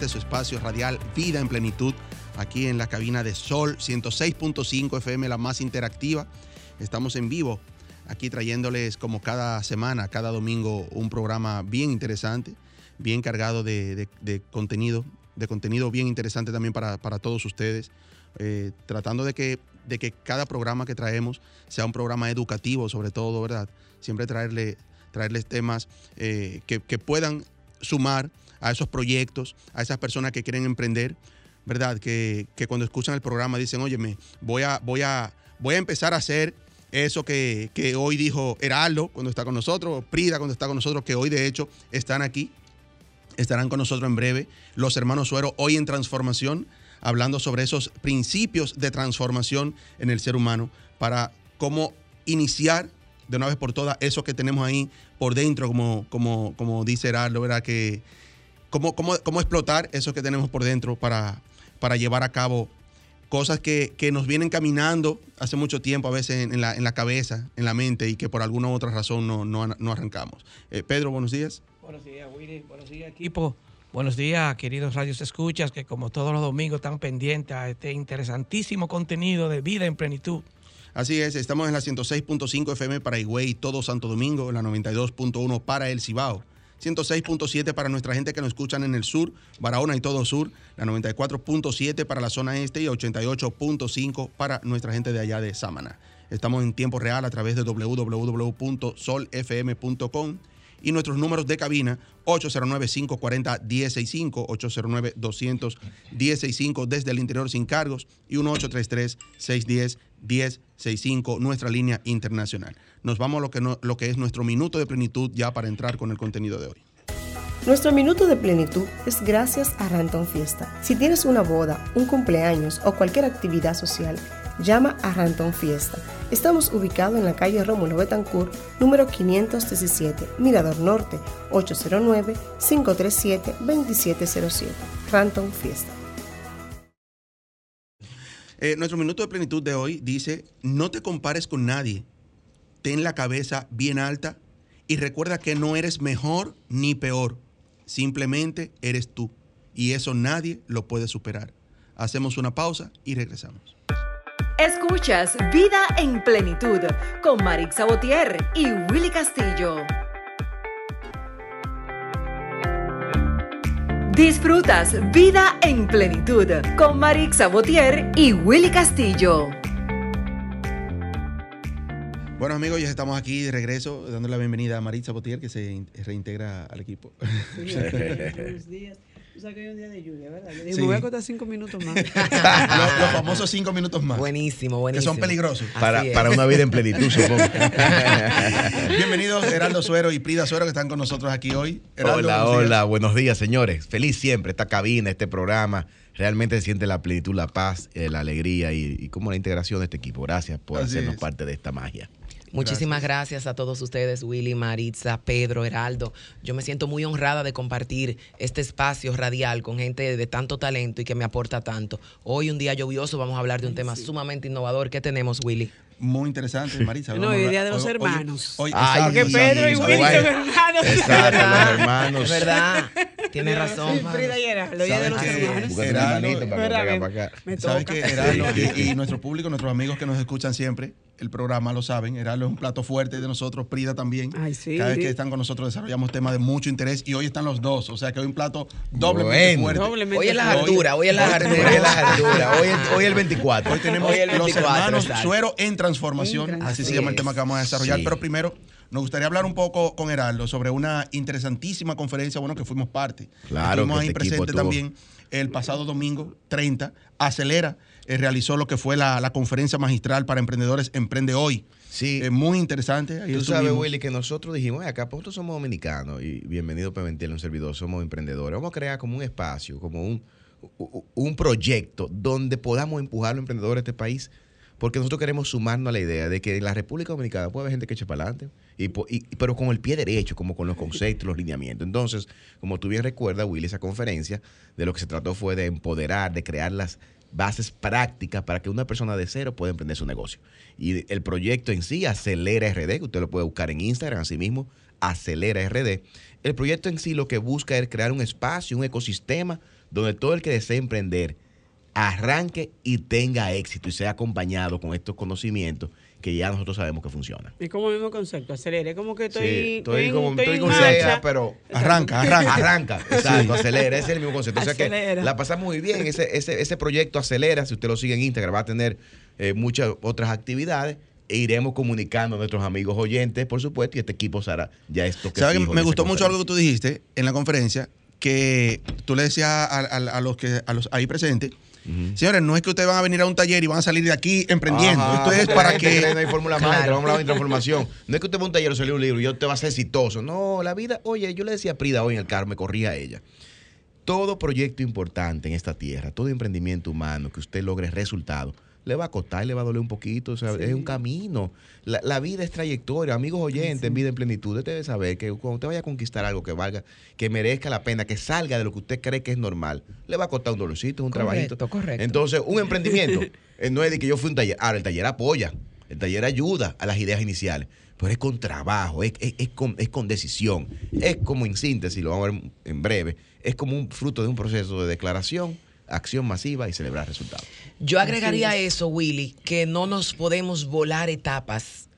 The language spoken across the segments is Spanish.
Este su espacio radial Vida en Plenitud, aquí en la cabina de Sol 106.5 FM, la más interactiva. Estamos en vivo, aquí trayéndoles como cada semana, cada domingo, un programa bien interesante, bien cargado de, de- de contenido, de contenido bien interesante también para, para todos ustedes, eh, tratando de que, de que cada programa que traemos sea un programa educativo sobre todo, ¿verdad? Siempre traerle traerles temas eh, que, que puedan sumar a esos proyectos, a esas personas que quieren emprender, ¿verdad? Que, que cuando escuchan el programa dicen, óyeme, voy a, voy a, voy a empezar a hacer eso que, que hoy dijo Heraldo cuando está con nosotros, Prida cuando está con nosotros, que hoy de hecho están aquí, estarán con nosotros en breve, los hermanos Suero, hoy en transformación, hablando sobre esos principios de transformación en el ser humano, para cómo iniciar de una vez por todas eso que tenemos ahí por dentro, como, como, como dice Heraldo, ¿verdad? Que, cómo, cómo, cómo explotar eso que tenemos por dentro para, para llevar a cabo cosas que, que nos vienen caminando hace mucho tiempo, a veces en, la, en la cabeza, en la mente, y que por alguna u otra razón no, no, no arrancamos. Eh, Pedro, buenos días. Buenos días, Willy. Buenos días, equipo. Buenos días, queridos radios escuchas, que como todos los domingos están pendientes a este interesantísimo contenido de vida en plenitud. Así es, estamos en la 106.5 FM para Higüey todo Santo Domingo, en la 92.1 para El Cibao, 106.7 para nuestra gente que nos escuchan en el sur, Barahona y todo sur, la 94.7 para la zona este y 88.5 para nuestra gente de allá de Sámana. Estamos en tiempo real a través de www.solfm.com y nuestros números de cabina 809-540-1065, 809-200-1065 desde el interior sin cargos y 1833-610-1065, nuestra línea internacional. Nos vamos a lo que, no- lo que es nuestro minuto de plenitud ya para entrar con el contenido de hoy. Nuestro minuto de plenitud es gracias a Ranton Fiesta. Si tienes una boda, un cumpleaños o cualquier actividad social, llama a Ranton Fiesta. Estamos ubicados en la calle Rómulo Betancourt, número 517, Mirador Norte, 809-537-2707. Ranton Fiesta. Eh, nuestro minuto de plenitud de hoy dice, no te compares con nadie, ten la cabeza bien alta y recuerda que no eres mejor ni peor, simplemente eres tú y eso nadie lo puede superar. Hacemos una pausa y regresamos. Escuchas Vida en Plenitud con Marix Sabotier y Willy Castillo. Disfrutas Vida en Plenitud con Marix Sabotier y Willy Castillo. Bueno amigos, ya estamos aquí de regreso, dando la bienvenida a Maritza Botier, que se in- reintegra al equipo. Buenos días. Tú sabes que hay un día de lluvia, ¿verdad? Yo digo, Sí. me voy a acostar cinco minutos más. los, los famosos cinco minutos más. Buenísimo, Que buenísimo. son peligrosos. Para- Para, una vida en plenitud, supongo. Bienvenidos Heraldo Suero y Prida Suero que están con nosotros aquí hoy. Heraldo, hola, buenos días. hola, buenos días, señores. Feliz siempre esta cabina, este programa. Realmente se siente la plenitud, la paz, eh, la alegría y, y como la integración de este equipo. Gracias por Así hacernos es. parte de esta magia. Muchísimas gracias. a todos ustedes, Willy, Maritza, Pedro, Heraldo. Yo me siento muy honrada de compartir este espacio radial con gente de tanto talento y que me aporta tanto. Hoy, un día lluvioso, vamos a hablar de un tema sumamente innovador. ¿Qué tenemos, Willy? Muy interesante, Marisa. No, hablar- Día de los hoy- hoy- hermanos. hoy- Ay, Porque Pedro y Willy son hermanos. Exacto, ¿Verdad? los hermanos. Es verdad. Tienes razón. Sí, Frida y Heraldo, Día de ¿Sabes los hermanos. Heraldo, para para acá. Me ¿Sabes toca. que Heraldo y, y nuestro público, nuestros amigos que nos escuchan siempre, el programa lo saben. Heraldo es un plato fuerte de nosotros, Prida también. Ay, sí. Cada vez que están con nosotros desarrollamos temas de mucho interés y hoy están los dos. O sea que hoy un plato doblemente Bueno. fuerte. Doblemente Hoy es la altura, hoy es la altura. Hoy es la altura, hoy, el- hoy el 24. Hoy tenemos Hoy el los 24, hermanos exacto. Suero en transformación, En así se llama el tema que vamos a desarrollar. Sí. Pero primero, nos gustaría hablar un poco con Heraldo sobre una interesantísima conferencia, bueno, que fuimos parte. Claro, Estuvimos que ahí este estuvo- también el pasado domingo 30, Acelera, eh, realizó lo que fue la, la conferencia magistral para emprendedores Emprende Hoy. Sí. Eh, muy interesante. Ahí Tú sabes. Willy, que nosotros dijimos, "Ven acá, pues nosotros somos dominicanos y bienvenido Pimentel, un servidor, somos emprendedores. Vamos a crear como un espacio, como un, un proyecto donde podamos empujar a los emprendedores de este país. Porque nosotros queremos sumarnos a la idea de que en la República Dominicana puede haber gente que eche para adelante, y- pero con el pie derecho, como con los conceptos, los lineamientos. Entonces, como tú bien recuerdas, Willy, esa conferencia de lo que se trató fue de empoderar, de crear las bases prácticas para que una persona de cero pueda emprender su negocio. Y el proyecto en sí, Acelera RD, que usted lo puede buscar en Instagram, así mismo, Acelera RD. El proyecto en sí lo que busca es crear un espacio, un ecosistema donde todo el que desee emprender arranque y tenga éxito y sea acompañado con estos conocimientos que ya nosotros sabemos que funcionan. Es como el mismo concepto, acelere. Como que estoy. Sí, estoy en- como- estoy en con marcha. sea, pero Arranca, arranca. Arranca, exacto, acelera, ese es el mismo concepto. O sea que Acelera. la pasamos muy bien, ese, ese, ese proyecto acelera, si usted lo sigue en Instagram, va a tener eh, muchas otras actividades e iremos comunicando a nuestros amigos oyentes, por supuesto, y este equipo será ya esto que ¿Sabes que me gustó mucho algo que tú dijiste en la conferencia? Que tú le decías a, a- a los que a los ahí presentes, señores, no es que ustedes van a venir a un taller y van a salir de aquí emprendiendo. Ajá, Esto es para que No hay fórmula mágica, vamos a hablar de transformación. No es que usted va a un taller o salió un libro y usted va a ser exitoso. No, la vida, oye, yo le decía a Prida hoy en el carro, me corría a ella. Todo proyecto importante en esta tierra, todo emprendimiento humano que usted logre resultados, le va a costar, le va a doler un poquito, o sea, es un camino. La, la vida es trayectoria, amigos oyentes, en vida en plenitud, usted debe saber que cuando usted vaya a conquistar algo que valga, que merezca la pena, que salga de lo que usted cree que es normal, le va a costar un dolorcito, un Correcto, trabajito. correcto. Entonces, un emprendimiento, eh, no es de que yo fui un taller, ahora el taller apoya, el taller ayuda a las ideas iniciales, pero es con trabajo, es, es- es con, es con decisión, es como en síntesis, lo vamos a ver en breve, es como un fruto de un proceso de declaración, acción masiva y celebrar resultados. Yo agregaría a eso, Willy, que no nos podemos volar etapas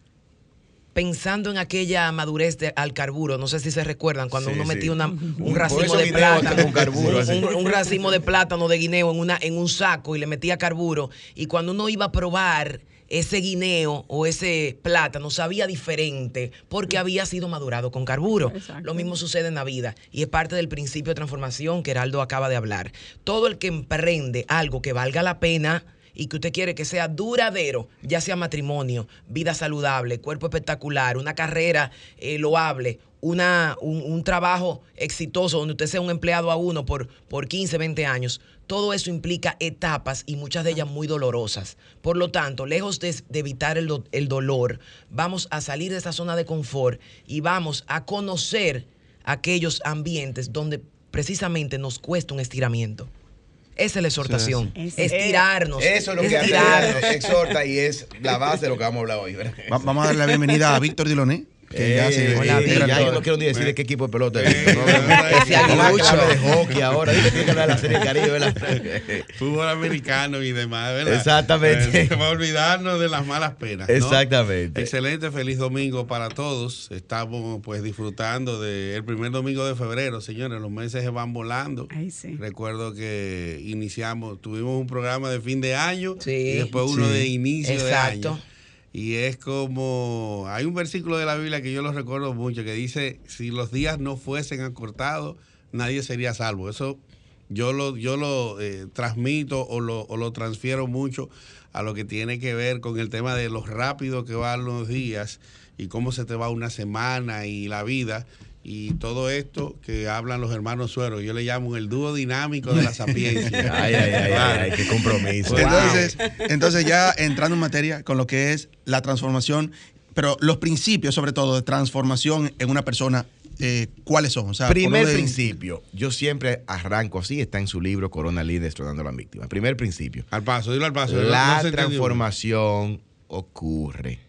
pensando en aquella madurez de, al carburo. No sé si se recuerdan cuando Sí, uno sí. metía una- un racimo de plátano, con carburo, un- un racimo de plátano de guineo en, una, en un saco y le metía carburo. Y cuando uno iba a probar ese guineo o ese plátano sabía diferente porque había sido madurado con carburo. Exacto. Lo mismo sucede en la vida y es parte del principio de transformación que Heraldo acaba de hablar. Todo el que emprende algo que valga la pena y que usted quiere que sea duradero, ya sea matrimonio, vida saludable, cuerpo espectacular, una carrera eh, loable, una, un, trabajo exitoso donde usted sea un empleado a uno por, por 15, 20 años, todo eso implica etapas y muchas de ellas muy dolorosas. Por lo tanto, lejos de, evitar el, el dolor, vamos a salir de esa zona de confort y vamos a conocer aquellos ambientes donde precisamente nos cuesta un estiramiento. Esa es la exhortación. Sí, sí. Estirarnos. Eso es lo que hace, exhorta y es la base de lo que vamos a hablar hoy. ¿verdad? Va- vamos a darle la bienvenida a Víctor Diloné, que ya se Eh, eh, Víctor. ya yo no quiero ni decir de qué equipo de pelota es. Eh, de hockey ahora. Dile que tiene que hablar de la Serie Caribe, ¿verdad? fútbol americano y demás, ¿verdad? Exactamente. Eh, va a olvidarnos de las malas penas. ¿no? Exactamente. Excelente, feliz domingo para todos. Estamos pues disfrutando del primer domingo de febrero, señores. Los meses se van volando. Ay, sí. Recuerdo que iniciamos, tuvimos un programa de fin de año Sí, y después uno sí. de inicio Exacto. de año. Y es como, hay un versículo de la Biblia que yo lo recuerdo mucho, que dice, si los días no fuesen acortados, nadie sería salvo. Eso yo lo, yo lo eh, transmito o lo, o lo transfiero mucho a lo que tiene que ver con el tema de lo rápido que van los días y cómo se te va una semana y la vida. Y todo esto que hablan los hermanos Suero, yo le llamo el dúo dinámico de la sapiencia. Ay, ay, ay, ay, qué compromiso. Entonces, entonces ya entrando en materia con lo que es la transformación, pero los principios sobre todo de transformación en una persona, eh, ¿cuáles son? O sea, Primer principio, yo siempre arranco así, está en su libro Corona Líder, Destronando a la Víctima. Primer principio, Al paso, dilo al paso. la no transformación ocurre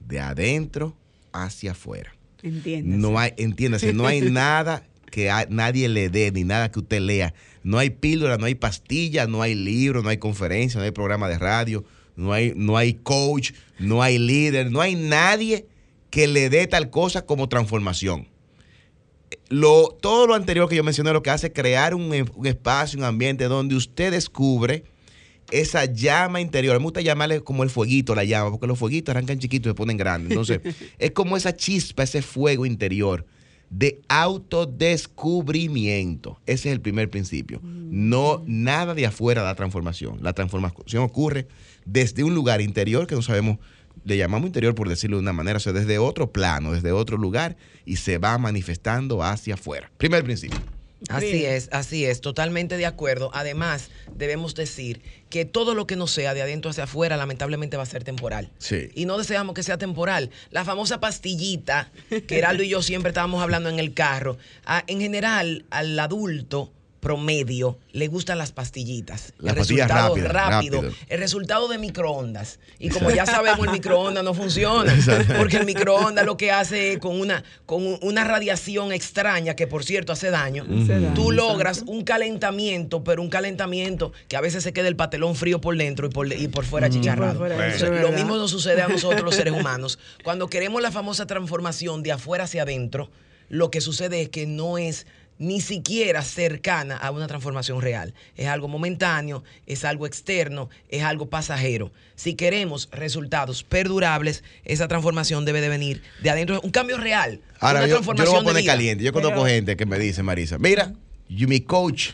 de adentro hacia afuera. Entiendes. No hay, entiéndase, no hay nada que a- nadie le dé, ni nada que usted lea. No hay píldora, no hay pastilla, no hay libro, no hay conferencia, no hay programa de radio, no hay, no hay coach, no hay líder, no hay nadie que le dé tal cosa como transformación. Lo, todo lo anterior que yo mencioné lo que hace es crear un, un espacio, un ambiente donde usted descubre esa llama interior. Me gusta llamarle como el fueguito, la llama, porque los fueguitos arrancan chiquitos y se ponen grandes. Entonces, es como esa chispa, ese fuego interior de autodescubrimiento. Ese es el primer principio. No, nada de afuera da transformación. La transformación ocurre desde un lugar interior que no sabemos, le llamamos interior por decirlo de una manera, o sea, desde otro plano, desde otro lugar y se va manifestando hacia afuera. Primer principio. Así es, así es, totalmente de acuerdo. Además, debemos decir que todo lo que no sea de adentro hacia afuera, lamentablemente va a ser temporal. Sí. Y no deseamos que sea temporal. La famosa pastillita, que Heraldo y yo siempre estábamos hablando en el carro, en general, al adulto promedio le gustan las pastillitas. Las el pastillas resultado rápido, rápido. el resultado de microondas. Y como ya sabemos, el microondas no funciona. Porque el microondas lo que hace es con una, con un- una radiación extraña, que por cierto hace daño, tú exacto. logras un calentamiento, pero un calentamiento que a veces se queda el patelón frío por dentro y por, y por fuera chicharrado. Por fuera, O eso sea, es lo mismo nos sucede a nosotros los seres humanos. Cuando queremos la famosa transformación de afuera hacia adentro, lo que sucede es que no es ni siquiera cercana a una transformación real. Es algo momentáneo, es algo externo, es algo pasajero. Si queremos resultados perdurables, esa transformación debe de venir de adentro. Un cambio real. Ahora, una yo, yo lo voy a transformación de poner vida. caliente. Yo conozco Pero- gente que me dice, Marisa, mira, yo- mi coach,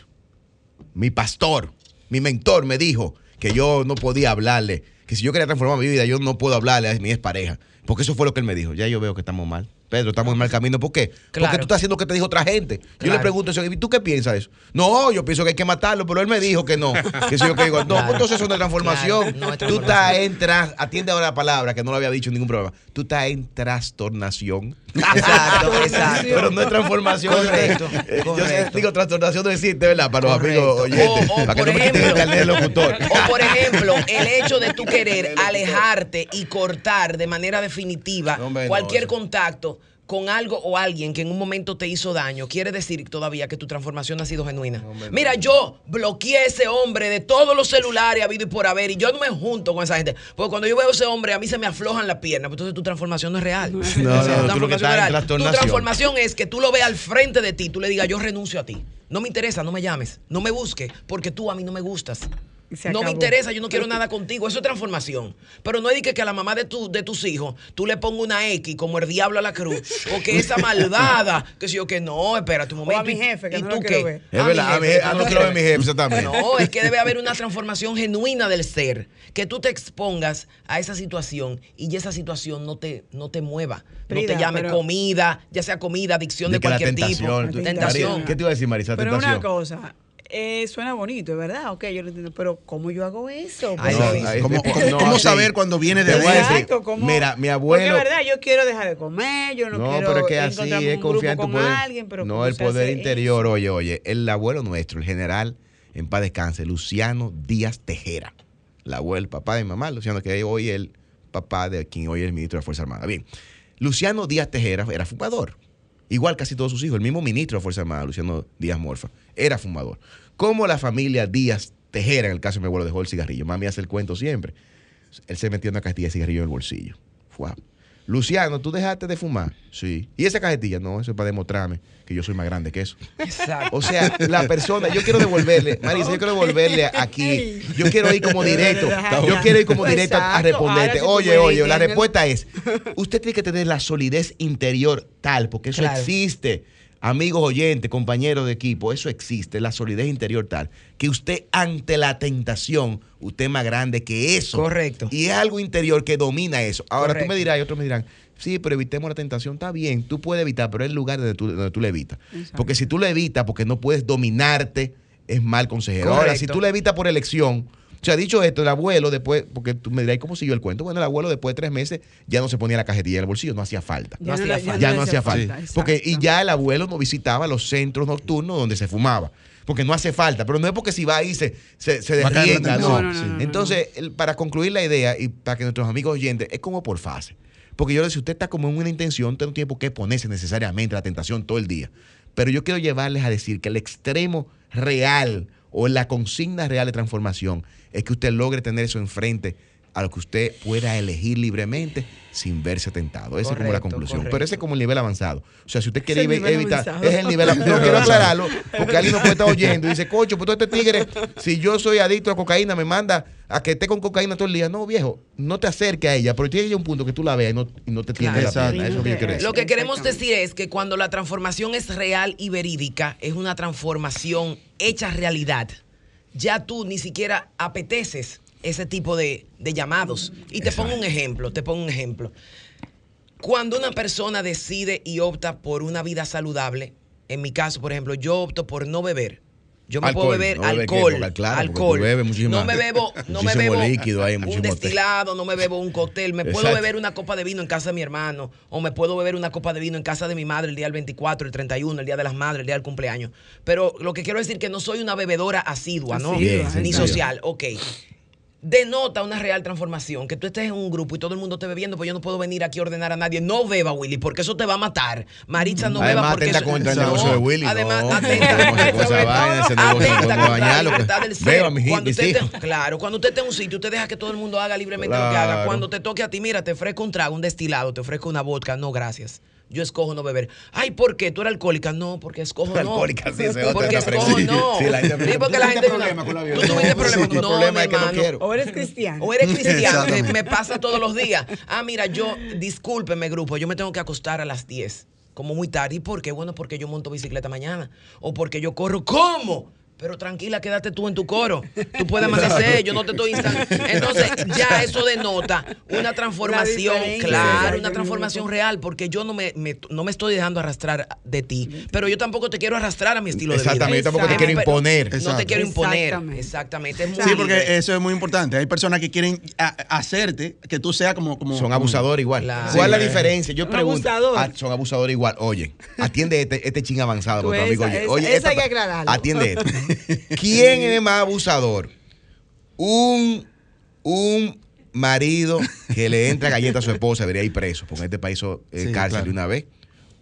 mi pastor, mi mentor me dijo que yo no podía hablarle, que si yo quería transformar mi vida, yo no puedo hablarle a mi expareja. Porque eso fue lo que él me dijo. Ya yo veo que estamos mal. Pedro, estamos en mal camino. ¿Por qué? Porque tú estás haciendo lo que te dijo otra gente. Yo Claro. le pregunto eso, ¿y tú qué piensas de eso? No, yo pienso que hay que matarlo, pero él me dijo que no. Que yo que digo, no, Claro. pues entonces eso no es transformación. No es Tú estás en atiende ahora la palabra, que no lo había dicho en ningún programa. Tú estás en trastornación. Exacto, exacto. Pero no es transformación. Correcto, Yo digo trastornación no existe, ¿verdad? Para los Correcto. amigos oyentes. O- o, para que no me quiten el de locutor. O por ejemplo, el hecho de tú querer alejarte y cortar de manera definitiva No, hombre, no, cualquier contacto con algo o alguien que en un momento te hizo daño, quiere decir todavía que tu transformación ha sido genuina. Mira, yo bloqueé a ese hombre de todos los celulares habido y por haber, y yo no me junto con esa gente. Porque cuando yo veo a ese hombre, a mí se me aflojan las piernas, pues entonces tu transformación no es real. No, no, tu transformación en real. Tu transformación es que tú lo veas al frente de ti, tú le digas, yo renuncio a ti. No me interesa, no me llames, no me busques, porque tú a mí no me gustas. No me interesa, yo no quiero nada contigo. Eso es transformación. Pero no es de que, que a la mamá de, tu, de tus hijos tú le pongas una X como el diablo a la cruz. O que esa malvada, que si yo que no, espérate un O momento. a mi ¿y- jefe, que ¿y no tú lo qué? quiero ver. Es mi verdad, a mí, jefe, que ah, tú no lo quiero ver mi jefe, también. No, es que debe haber una transformación genuina del ser. Que tú te expongas a esa situación y esa situación no te, no te mueva. no te llame pero- comida, ya sea comida, adicción de, la cualquier tentación. tipo. tú- Tentación. ¿Qué te iba a decir, Marisa? Pero tentación. una cosa, eh, suena bonito, es verdad, ok, yo lo entiendo, pero ¿cómo yo hago eso? Ay, Porque- ¿Cómo, no, cómo- cómo sí. saber cuando viene de Te voy a dentro? decir, Exacto, ¿cómo? mira, mi Porque abuelo- es verdad, yo quiero dejar de comer, yo no, No, quiero pero es que así encontrarme es confiar en tu con poder. alguien, pero no, ¿cómo el poder interior, oye, oye, el abuelo nuestro, el general, en paz descanse, Luciano Díaz Tejera. El abuelo, el papá de mi mamá, Luciano, que hoy es el papá de quien hoy es el ministro de la Fuerza Armada. Bien, Luciano Díaz Tejera era fumador. Igual casi todos sus hijos. El mismo ministro de Fuerza Armada, Luciano Díaz Morfa, era fumador. Como la familia Díaz Tejera, en el caso de mi abuelo, dejó el cigarrillo. Mami hace el cuento siempre. Él se metió una cajetilla de cigarrillo en el bolsillo. Fua. Luciano, ¿tú dejaste de fumar? Sí. ¿Y esa cajetilla? No, eso es para demostrarme que yo soy más grande que eso. Exacto. O sea, la persona, yo quiero devolverle, Marisa, yo quiero devolverle aquí. Yo quiero ir como directo. Yo quiero ir como directo a responderte. Oye, oye, la respuesta es, usted tiene que tener la solidez interior tal, porque eso Claro. existe. Amigos oyentes, compañeros de equipo, eso existe, la solidez interior tal, que usted ante la tentación, usted es más grande que eso. Correcto. Y es algo interior que domina eso. Ahora tú me dirás y otros me dirán, sí, pero evitemos la tentación. Está bien, tú puedes evitar, pero es el lugar donde tú, donde tú le evitas. Exacto. Porque si tú lo evitas porque no puedes dominarte, es mal consejero. Ahora, si tú lo evitas por elección, o sea, dicho esto, el abuelo después, porque tú me dirás, ¿cómo siguió el cuento? Bueno, el abuelo después de tres meses ya no se ponía la cajetilla en el bolsillo, no hacía falta. No hacía falta. Ya no hacía falta. Porque, y ya el abuelo no visitaba los centros nocturnos donde se fumaba. Porque no hace falta. Pero no es porque si va ahí se, se, se no. No, no, no, no, Entonces, el- para concluir la idea y para que nuestros amigos oyentes, es como por fase. Porque yo le si usted está como en una intención, usted no tiene por qué ponerse necesariamente la tentación todo el día. Pero yo quiero llevarles a decir que el extremo real o la consigna real de transformación es que usted logre tener eso enfrente a lo que usted pueda elegir libremente sin verse tentado. Esa es como la conclusión. correcto. Pero ese es como el nivel avanzado. O sea, si usted quiere Es evitar, avanzado. es el nivel avanzado. No quiero aclararlo, porque alguien no puede estar oyendo y dice, cocho, pues todo este tigre, si yo soy adicto a cocaína, me manda a que esté con cocaína todo el día. No, viejo, no te acerques a ella, pero tiene un punto que tú la veas y no, y no te tiende Claro. la. Eso es lo que yo quiero decir. Lo que queremos decir es que cuando la transformación es real y verídica, es una transformación hecha realidad. Ya tú ni siquiera apeteces ese tipo de, de llamados. Y te pongo un ejemplo, te pongo un ejemplo. Cuando una persona decide y opta por una vida saludable, en mi caso, por ejemplo, yo opto por no beber. Yo me Alcohol, puedo beber no alcohol, porque, claro, alcohol. no me bebo, no me bebo líquido ahí, un té. destilado, no me bebo un cóctel, me puedo beber una copa de vino en casa de mi hermano, o me puedo beber una copa de vino en casa de mi madre el día del 24, el 31, el día de las madres, el día del cumpleaños. Pero lo que quiero decir que no soy una bebedora asidua, ¿no? Ni social, ok. Denota una real transformación, que tú estés en un grupo y todo el mundo esté bebiendo, pues yo no puedo venir aquí a ordenar a nadie. No beba, Willy, porque eso te va a matar. Maritza no beba Además, porque atenta eso- contra el No, negocio de Willy. Además, no, atenta, no no. Beba, te- Claro, cuando usted esté en un sitio, usted deja que todo el mundo haga libremente lo que haga. Cuando te toque a ti, mira, te ofrezco un trago, un destilado, te ofrezco una vodka. No, gracias. Yo escojo no beber. Ay, ¿por qué? ¿Tú eres alcohólica? No, porque escojo no. Alcohólica, sí, otro Porque escojo no. Sí, la gente Sí, pregunta, porque ¿tú la tuviste gente... problema con la Tú violencia? tuviste No, problemas. sí, el No, problema mi es que no quiero. O eres cristiano. O eres cristiano, me pasa todos los días. Ah, mira, yo, discúlpeme, grupo, yo me tengo que acostar a las 10, como muy tarde. ¿Y por qué? Bueno, porque yo monto bicicleta mañana. O porque yo corro. ¿Cómo? Pero tranquila, quédate tú en tu coro. Tú puedes amanecer, yo no te estoy instando. Entonces, ya eso denota una transformación, claro, una transformación real, porque yo no me, me- no me estoy dejando arrastrar de ti. Pero yo tampoco te quiero arrastrar a mi estilo de vida. Exactamente, yo tampoco te quiero imponer. No te quiero imponer. Exactamente. Exactamente. es muy Sí, porque libre. eso es muy importante. Hay personas que quieren hacerte que tú seas como. como Son abusadores igual. Claro. ¿Cuál es la diferencia? Yo Un pregunto. abusador. Ah, son abusadores igual. Oye, atiende este, este ching avanzado. Amigo, oye, esa- oye, esa esta hay que aclararlo. Atiende esto. ¿Quién es más abusador? Un, un marido que le entra galleta a su esposa debería ir preso, porque en este país es Sí, cárcel claro. de una vez.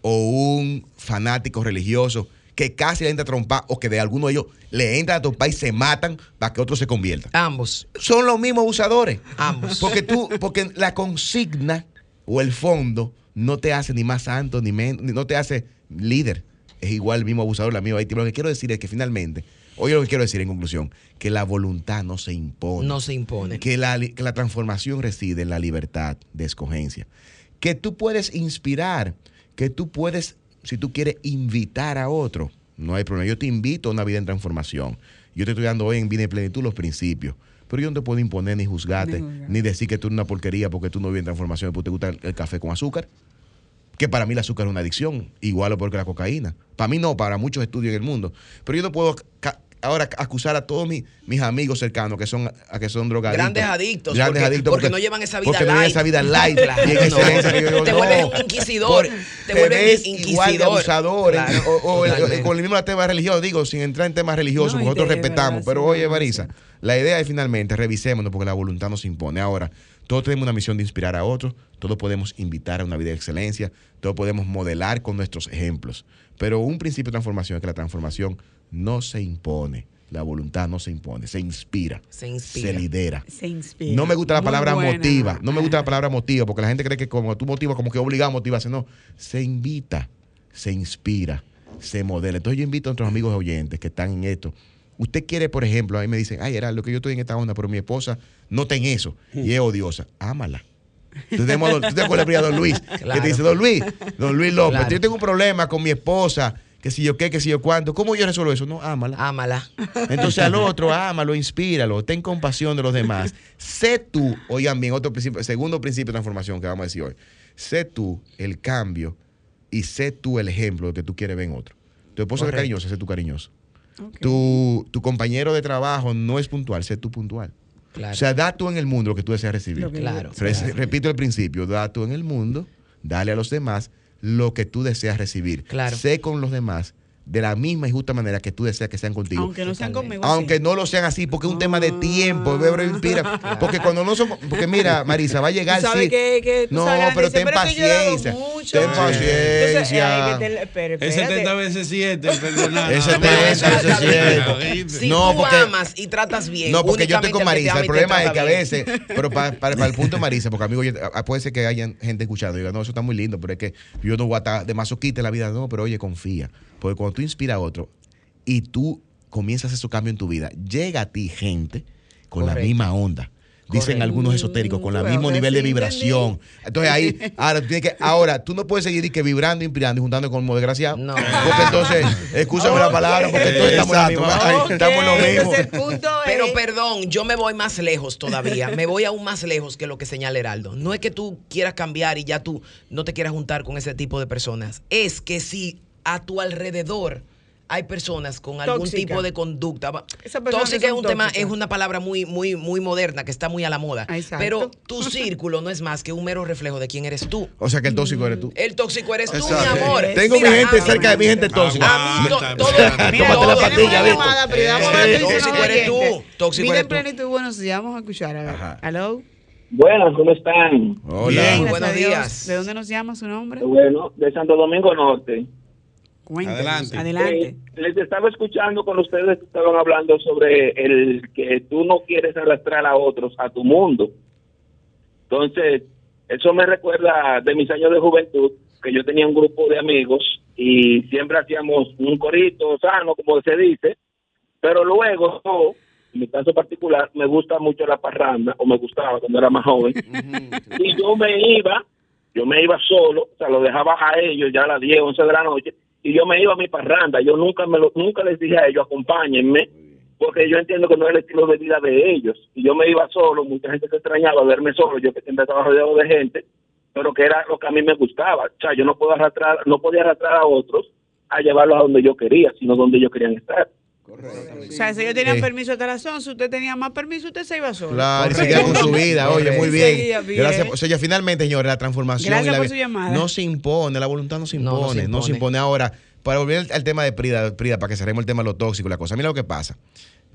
O un fanático religioso que casi le entra a trompar o que de alguno de ellos le entra a trompar y se matan para que otro se convierta Ambos. son los mismos abusadores. Ambos. Porque tú, porque la consigna o el fondo no te hace ni más santo, ni menos, no te hace líder. Es igual el mismo abusador, la misma víctima. Lo que quiero decir es que finalmente, oye lo que quiero decir en conclusión, que la voluntad no se impone. No se impone. Que la, que la transformación reside en la libertad de escogencia. Que tú puedes inspirar, que tú puedes, si tú quieres, invitar a otro. No hay problema. Yo te invito a una vida en transformación. Yo te estoy dando hoy en vida en plenitud los principios. Pero yo no te puedo imponer ni juzgarte, Ni juzgar. ni decir que tú eres una porquería porque tú no vives en transformación, porque te gusta el, el café con azúcar. Que para mí el azúcar es una adicción, igual o peor que la cocaína. Para mí no, para muchos estudios en el mundo. Pero yo no puedo ca- ahora acusar a todos mis, mis amigos cercanos que son, a que son drogadictos. Grandes adictos, Grandes porque- adictos porque no llevan esa vida porque no llevan light. esa vida light. Claro, y en no. excelencia que yo digo, Te no. vuelves un inquisidor, Por- te vuelves ves inquisidor. igual de abusador. en- Claro, o, o el- totalmente. con el mismo tema religioso, digo, sin entrar en temas religiosos, nosotros respetamos. verdad, pero sí, oye, Marisa, la idea es finalmente revisémonos porque la voluntad nos impone. Ahora, todos tenemos una misión de inspirar a otros, todos podemos invitar a una vida de excelencia, todos podemos modelar con nuestros ejemplos. Pero un principio de transformación es que la transformación no se impone, la voluntad no se impone, se inspira, Se inspira. se lidera. Se inspira. No me gusta la palabra motiva. No me gusta la palabra motiva, porque la gente cree que como tú motivas, como que obligado a motivarse. No, se invita, se inspira, se modela. Entonces yo invito a nuestros amigos oyentes que están en esto. Usted quiere, por ejemplo, a mí me dicen, ay, era lo que yo estoy en esta onda, pero mi esposa no está en eso y es odiosa. Ámala. Tú tenemos a don- ¿tú te acuerdas de don Luis? Que te dice, don Luis, don Luis López, Claro. yo tengo un problema con mi esposa, que si yo qué, que si yo cuánto. ¿Cómo yo resuelvo eso? No, ámala. Ámala. Entonces al otro, ámalo, inspíralo, ten compasión de los demás. Sé tú, oigan bien, otro principio, segundo principio de transformación que vamos a decir hoy. Sé tú el cambio y sé tú el ejemplo de que tú quieres ver en otro. Tu esposa es cariñosa, sé tú cariñoso. Tu, tu compañero de trabajo no es puntual, sé tú puntual. Claro. O sea, da tú en el mundo lo que tú deseas recibir. Lo que- Claro. Re- claro. Repito el principio, da tú en el mundo, dale a los demás lo que tú deseas recibir. Claro. Sé con los demás de la misma y justa manera que tú deseas que sean contigo. Aunque no sean conmigo. Aunque sí. no lo sean así, porque es un tema de tiempo, bebé, inspira. Porque cuando no son. Porque mira, Marisa, va a llegar. Tú sí. que- que tú no, sabes, pero dice, ten pero es paciencia. mucho. Ten paciencia. Es espérate. 70 veces 7, perdona. Ese te- ese- ese es cierto. Si No, tú porque- amas y tratas bien. No, porque yo estoy con Marisa. El problema es que a veces, pero para, para- para el punto de Marisa, porque amigo, ah, puede ser que haya gente escuchando y diga, no, eso está muy lindo, pero es que yo no voy a estar de masoquista en la vida. No, pero oye, confía. Porque cuando tú inspiras a otro y tú comienzas esos cambios en tu vida, llega a ti gente con la misma onda. Dicen Correcto. algunos esotéricos, con el mismo nivel de vibración. Entonces ahí, ahora tú, tienes que, ahora tú no puedes seguir y que vibrando, inspirando y juntando con como desgraciado. No. Porque entonces, escúchame la palabra, porque entonces estamos en misma- ay, Ok, estamos en lo mismo. entonces el punto Pero es- perdón, yo me voy más lejos todavía. Me voy aún más lejos que lo que señala Heraldo. No es que tú quieras cambiar y ya tú no te quieras juntar con ese tipo de personas. Es que si a tu alrededor hay personas con algún Tóxica. tipo de conducta. Tóxica es un tema, tóxicas. es una palabra muy, muy, muy moderna que está muy a la moda. Exacto. Pero tu círculo no es más que un mero reflejo de quién eres tú. O sea que el tóxico eres tú. El tóxico eres tú, Exacto. mi amor. Tengo mi gente cerca de mi gente tóxica. Aguanta, todo- espérate. Mira, Tómate la tenemos pastilla, una Víctor. llamada, pero vamos a ver qué dicen tóxico eres tú, tóxico eres tú. plenitud, buenos días, vamos a escuchar. A ver. Ajá. Hello. Buenas, ¿cómo están? Hola. Bien, buenos días. ¿De dónde nos llama su nombre? Bueno, de Santo Domingo Norte. Adelante. Adelante. Eh, les estaba escuchando con ustedes que estaban hablando sobre el que tú no quieres arrastrar a otros a tu mundo. Entonces, eso me recuerda de mis años de juventud, que yo tenía un grupo de amigos y siempre hacíamos un corito sano, como se dice, pero luego, yo, en mi caso particular, me gusta mucho la parranda, o me gustaba cuando era más joven, y yo me iba, yo me iba solo, o sea, lo dejaba a ellos ya a las 10, 11 de la noche, y yo me iba a mi parranda, yo nunca me lo, nunca les dije a ellos, acompáñenme, porque yo entiendo que no es el estilo de vida de ellos, y yo me iba solo, mucha gente se extrañaba verme solo, yo que siempre estaba rodeado de gente, pero que era lo que a mí me gustaba, o sea, yo no puedo arrastrar, no podía arrastrar a otros a llevarlos a donde yo quería, sino donde ellos querían estar. O sea, si ellos tenían Sí. permiso hasta las 11, usted tenía más permiso, usted se iba solo. Claro, y seguía con su vida, oye, muy bien. Gracias. O sea, ya finalmente, señores, la transformación Gracias y la por vi- su llamada. no se impone, la voluntad no se impone, no se no se impone. Ahora, para volver al- al tema de Prida, Prida, para que cerremos el tema de lo tóxico, y la cosa. Mira lo que pasa,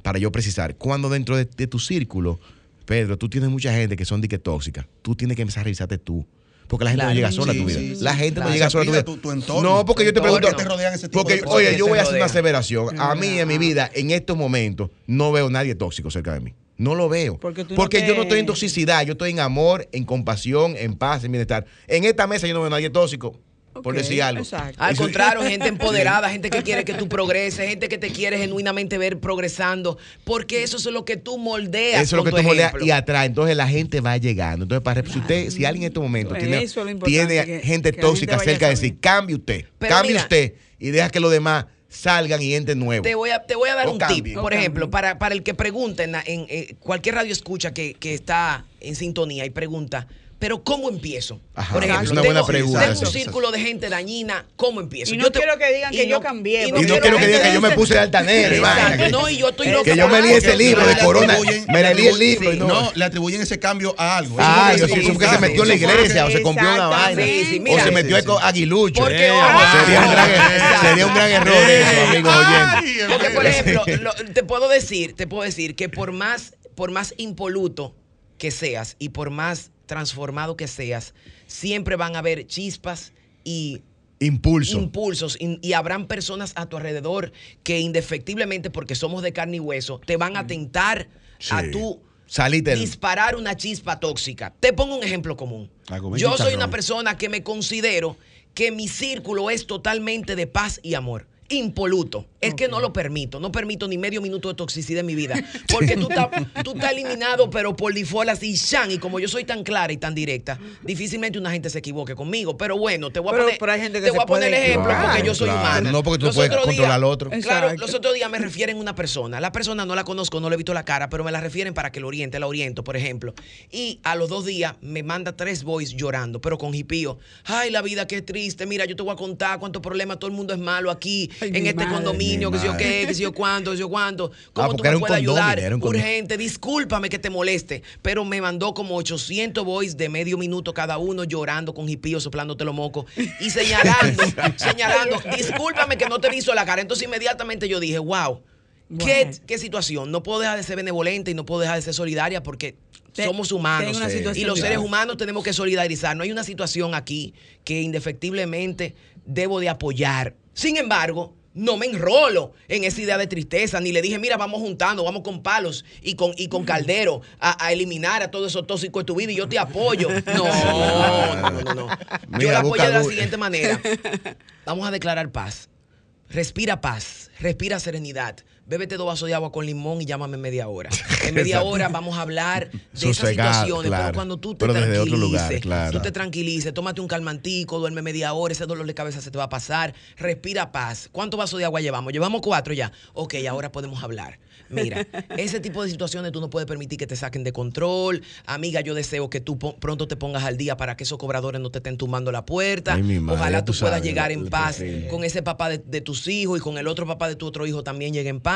para yo precisar, cuando dentro de, de tu círculo, Pedro, tú tienes mucha gente que son dique tóxicas, tú tienes que empezar a revisarte tú. Porque la gente no llega sola a tu vida. sí, sí. la gente Claro. no llega sola a tu vida. Tu- tu entorno. no, porque yo te pregunto. te rodean ese tipo porque, de personas. oye, que yo te voy a hacer una aseveración. A mí en mi vida, en estos momentos, no veo nadie tóxico cerca de mí. No lo veo. Porque no te- yo no estoy en toxicidad, yo estoy en amor, en compasión, en paz, en bienestar. En esta mesa yo no veo nadie tóxico, por Ok, decir algo. exacto. Al Eso- contrario, gente empoderada, gente que quiere que tú progreses, gente que te quiere genuinamente ver progresando, porque eso es lo que tú moldeas. Eso es lo que tú moldeas y atrae. Entonces la gente va llegando. Entonces, para, si usted, si alguien en este momento Eso tiene, es lo importante, tiene que- gente que tóxica gente cerca de sí, sabiendo. cambie usted. Pero cambie mira, usted y deja que los demás salgan y entren nuevos. Te voy a, te voy a dar O un cambien. tip, por ejemplo, para, para el que pregunte en, la- en, eh, cualquier radio escucha que, que está en sintonía y pregunta, pero ¿cómo empiezo? Ajá, por ejemplo, es una buena tengo, pregunta tengo un círculo de gente dañina, ¿cómo empiezo? Y no te- quiero que digan que yo cambié, Y no quiero que digan que yo me puse de altanero. Exacto, que- no, y yo estoy que loca. yo me leí ese libro de Corona. Me le leí el libro. no. Le atribuyen ese cambio a algo. Ah, yo sí, que se metió en la iglesia o se compró una vaina. O se metió con aguilucho. Porque, sería, un gran, error eso, amigos oyentes. Porque, por ejemplo, lo- te puedo decir, te puedo decir que por más, por más impoluto que seas y por más transformado que seas, siempre van a haber chispas y Impulso. impulsos y, y habrán personas a tu alrededor que indefectiblemente, porque somos de carne y hueso, te van a tentar a tú Salite disparar una chispa tóxica. Te pongo un ejemplo común. A comer Yo soy una persona que me considero que mi círculo es totalmente de paz y amor. Impoluto. Es que no lo permito. No permito ni medio minuto de toxicidad en mi vida. Porque tú estás tú eliminado, pero por default así, Shan. Y como yo soy tan clara y tan directa, difícilmente una gente se equivoque conmigo. Pero bueno, te voy a Pero- poner, pero hay gente que te voy a poner ejemplo porque yo soy Claro, humana. no porque tú Los puedes controlar al otro. Claro, Exacto. los otros días me refieren a una persona. La persona no la conozco, no le he visto la cara, pero me la refieren para que lo oriente, la oriento, por ejemplo. Y a los dos días me manda tres boys llorando, pero con hipío. Ay, la vida, qué triste. Mira, yo te voy a contar cuántos problemas, todo el mundo es malo aquí. Ay, en este madre. condominio, Mi que sé yo qué, que sé yo cuánto, que sé yo cuánto. ¿Cómo tú me puedes ayudar? era. Urgente, discúlpame que te moleste, pero me mandó como 800 voice de medio minuto cada uno llorando con hipío, soplándote los mocos y señalando, señalando, discúlpame que no te visto la cara. Entonces inmediatamente yo dije, wow. ¿Qué, Bueno. qué situación? No puedo dejar de ser benevolente y no puedo dejar de ser solidaria porque somos humanos y los seres humanos tenemos que solidarizar. No hay una situación aquí que indefectiblemente debo de apoyar. Sin embargo, no me enrolo en esa idea de tristeza, ni le dije, mira, vamos juntando, vamos con palos y con, y con caldero a, a eliminar a todos esos tóxicos de tu vida y yo te apoyo. No, no, no, no. no. Yo la apoyo de la siguiente manera. Vamos a declarar paz. Respira paz, respira serenidad. Bébete dos vasos de agua con limón y llámame en media hora. En media hora vamos a hablar de esas situaciones. claro. Pero cuando tú te Pero desde otro tranquilices, lugar, claro. tú te tranquilices, tómate un calmantico, duerme media hora, ese dolor de cabeza se te va a pasar. Respira paz. ¿Cuántos vasos de agua llevamos? Llevamos cuatro ya. Ok, ahora podemos hablar. Mira, ese tipo de situaciones tú no puedes permitir que te saquen de control. Amiga, yo deseo que tú pronto te pongas al día para que esos cobradores no te estén tumbando la puerta. Ay, mi madre, Ojalá tú, puedas sabes, llegar en paz con ese papá de, de tus hijos y con el otro papá de tu otro hijo también llegue en paz.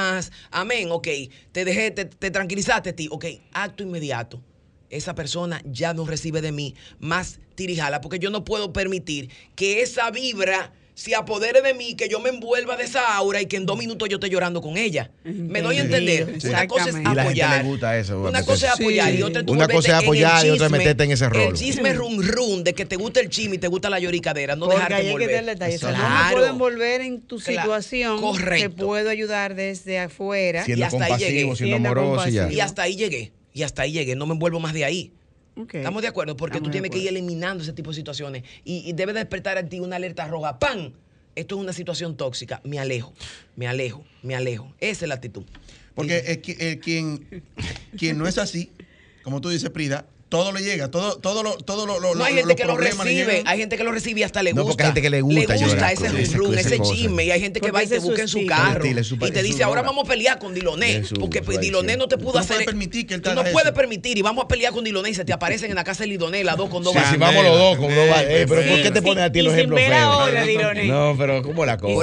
Amén, ok. Te dejé, te, te tranquilizaste ti. Ok, acto inmediato. Esa persona ya no recibe de mí más tirijala porque yo no puedo permitir que esa vibra se apodere de mí, que yo me envuelva de esa aura y que en dos minutos yo esté llorando con ella. Me doy a entender. Sí. Una cosa es apoyar. le gusta eso, Una cosa es apoyar Sí. y otra tú Una cosa es en el apoyar y otra meterte en ese El rol. chisme rum rum de que te gusta el chisme y te gusta la lloricadera, no Porque dejarte hay que envolver. tener detalle. O sea, no me Claro. puedo envolver en tu Claro. situación. Correcto. Te puedo ayudar desde afuera. Siendo Y hasta ahí compasivo, llegué. siendo Siendo amoroso y ya. Y hasta ahí llegué. Y hasta ahí llegué. No me envuelvo más de ahí. ¿Estamos de acuerdo? Porque Estamos tú tienes que ir eliminando ese tipo de situaciones. Y, y debe despertar a ti una alerta roja. ¡Pam! Esto es una situación tóxica. Me alejo, me alejo, me alejo. Esa es la actitud. Porque eh, quien, quien no es así, como tú dices, Prida, todo le llega, todo, todo lo, todo lo, lo- No hay lo- gente que lo recibe, hay gente que lo recibe y hasta le No, gusta. porque hay gente que le gusta Le gusta ese con rum esa- rum, con esa ese chisme. Y hay gente que va y te busca en su carro. Y te dice, ahora vamos a pelear con Diloné. Porque pues, Diloné no te pudo no hacer. Tú no puedes permitir. Y vamos a pelear con Diloné y se te aparecen en la casa de Diloné las dos con dos si vamos los dos con dos pero. ¿por qué te pones a ti los ejemplos. No, pero ¿cómo la cosa?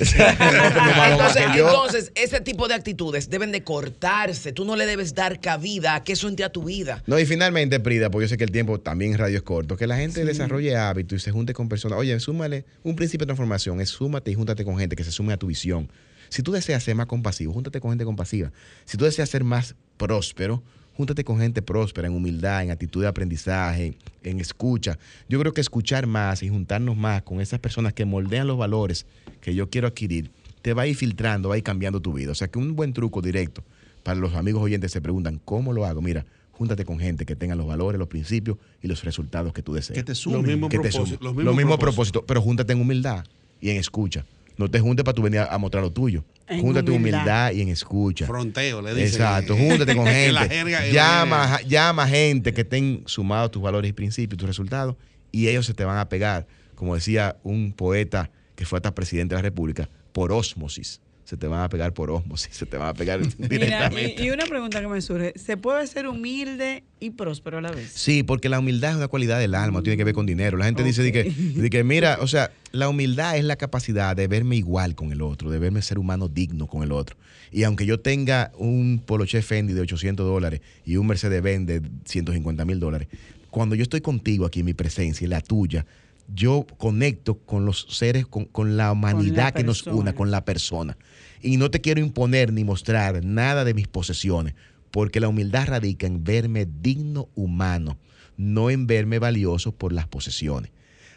Entonces, ese tipo de actitudes deben de cortarse. Tú no le debes dar cabida a que eso a tu vida. No, y finalmente, Prida, porque yo sé que el tiempo también en radio es corto, que la gente desarrolle hábitos y se junte con personas. Oye, súmale un principio de transformación, es súmate y júntate con gente que se sume a tu visión. Si tú deseas ser más compasivo, júntate con gente compasiva. Si tú deseas ser más próspero, júntate con gente próspera en humildad, en actitud de aprendizaje, en escucha. Yo creo que escuchar más y juntarnos más con esas personas que moldean los valores que yo quiero adquirir, te va a ir filtrando, va a ir cambiando tu vida. O sea que un buen truco directo para los amigos oyentes se preguntan, ¿cómo lo hago? Mira, júntate con gente que tenga los valores, los principios y los resultados que tú deseas. Que te Los sumen. mismos Que te propósitos. sumen. Los Los mismos propósitos. propósitos, pero júntate en humildad y en escucha. No te juntes para tú venir a, a mostrar lo tuyo. En júntate en humildad. humildad y en escucha. Fronteo, le dicen. Exacto, júntate con gente. llama, llama gente que estén sumados a tus valores y principios, tus resultados, y ellos se te van a pegar, como decía un poeta que fue hasta presidente de la República, por ósmosis. Se te van a pegar por ósmosis, se te van a pegar Mira, directamente. y, y una pregunta que me surge. ¿Se puede ser humilde y próspero a la vez? Sí, porque la humildad es una cualidad del alma, tiene que ver con dinero. La gente dice de que, de que, mira, o sea, la humildad es la capacidad de verme igual con el otro, de verme ser humano digno con el otro. Y aunque yo tenga un Poloche Fendi de 800 dólares y un Mercedes-Benz de 150 mil dólares, cuando yo estoy contigo aquí en mi presencia y la tuya, yo conecto con los seres, con, con la humanidad que nos una, con la persona. Y no te quiero imponer ni mostrar nada de mis posesiones, porque la humildad radica en verme digno humano, no en verme valioso por las posesiones.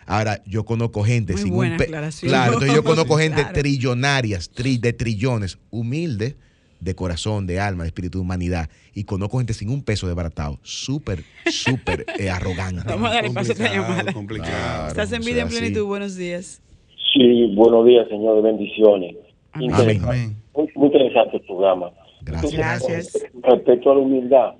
Ahora, yo conozco gente Muy sin buena un. Claro, entonces yo conozco gente Claro. trillonarias, tri- de trillones, humildes, de corazón, de alma, de espíritu, de humanidad. Y conozco gente sin un peso de baratado, súper, súper eh, arrogante. Vamos a darle paso a esta llamada. complicado. Claro, Estás en o vida sea, en sí. plenitud. Buenos días. Sí, buenos días, señor. Bendiciones. Amén. Interesante. Amén. Muy, muy interesante el programa. Gracias. Gracias. Respecto a la humildad,